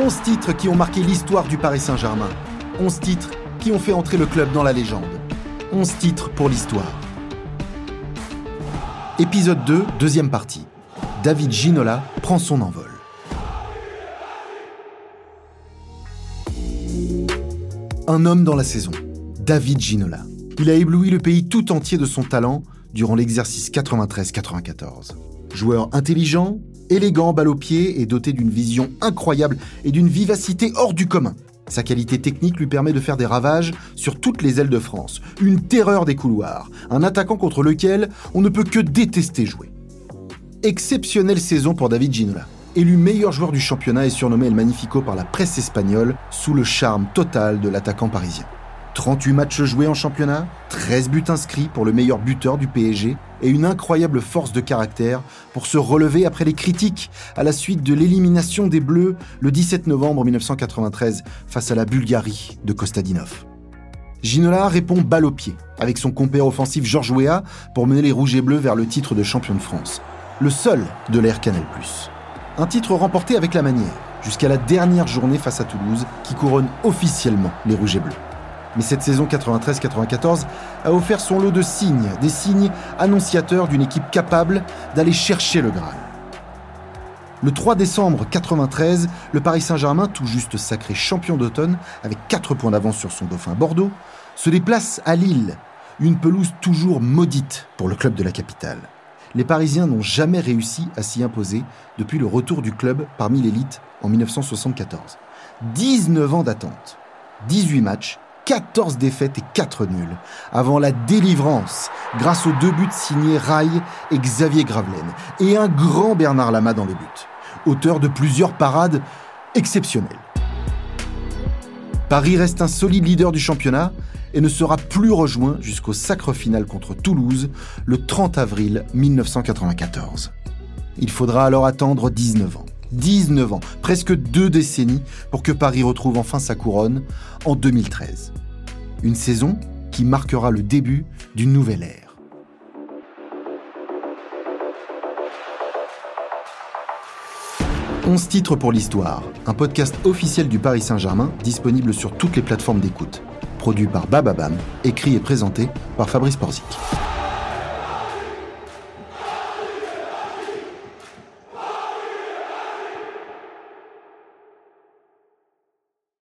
11 titres qui ont marqué l'histoire du Paris Saint-Germain. 11 titres qui ont fait entrer le club dans la légende. 11 titres pour l'histoire. Épisode 2, deuxième partie. David Ginola prend son envol. Un homme dans la saison, David Ginola. Il a ébloui le pays tout entier de son talent durant l'exercice 93-94. Joueur intelligent, élégant, balle au pied et doté d'une vision incroyable et d'une vivacité hors du commun. Sa qualité technique lui permet de faire des ravages sur toutes les ailes de France, une terreur des couloirs, un attaquant contre lequel on ne peut que détester jouer. Exceptionnelle saison pour David Ginola. Élu meilleur joueur du championnat et surnommé El Magnifico par la presse espagnole sous le charme total de l'attaquant parisien. 38 matchs joués en championnat, 13 buts inscrits pour le meilleur buteur du PSG et une incroyable force de caractère pour se relever après les critiques à la suite de l'élimination des Bleus le 17 novembre 1993 face à la Bulgarie de Kostadinov. Ginola répond balle au pied avec son compère offensif Georges Weah pour mener les Rouges et Bleus vers le titre de champion de France, le seul de l'ère Canal+. Un titre remporté avec la manière, jusqu'à la dernière journée face à Toulouse qui couronne officiellement les Rouges et Bleus. Mais cette saison 93-94 a offert son lot de signes, des signes annonciateurs d'une équipe capable d'aller chercher le Graal. Le 3 décembre 93, le Paris Saint-Germain, tout juste sacré champion d'automne, avec 4 points d'avance sur son dauphin Bordeaux, se déplace à Lille, une pelouse toujours maudite pour le club de la capitale. Les Parisiens n'ont jamais réussi à s'y imposer depuis le retour du club parmi l'élite en 1974. 19 ans d'attente, 18 matchs 14 défaites et 4 nuls, avant la délivrance grâce aux deux buts signés Rai et Xavier Gravelaine, et un grand Bernard Lama dans les buts, auteur de plusieurs parades exceptionnelles. Paris reste un solide leader du championnat et ne sera plus rejoint jusqu'au sacre final contre Toulouse le 30 avril 1994. Il faudra alors attendre 19 ans. 19 ans, presque deux décennies, pour que Paris retrouve enfin sa couronne en 2013. Une saison qui marquera le début d'une nouvelle ère. « 11 titres pour l'histoire, un podcast officiel du Paris Saint-Germain disponible sur toutes les plateformes d'écoute. Produit par Bababam, écrit et présenté par Fabrice Porzic.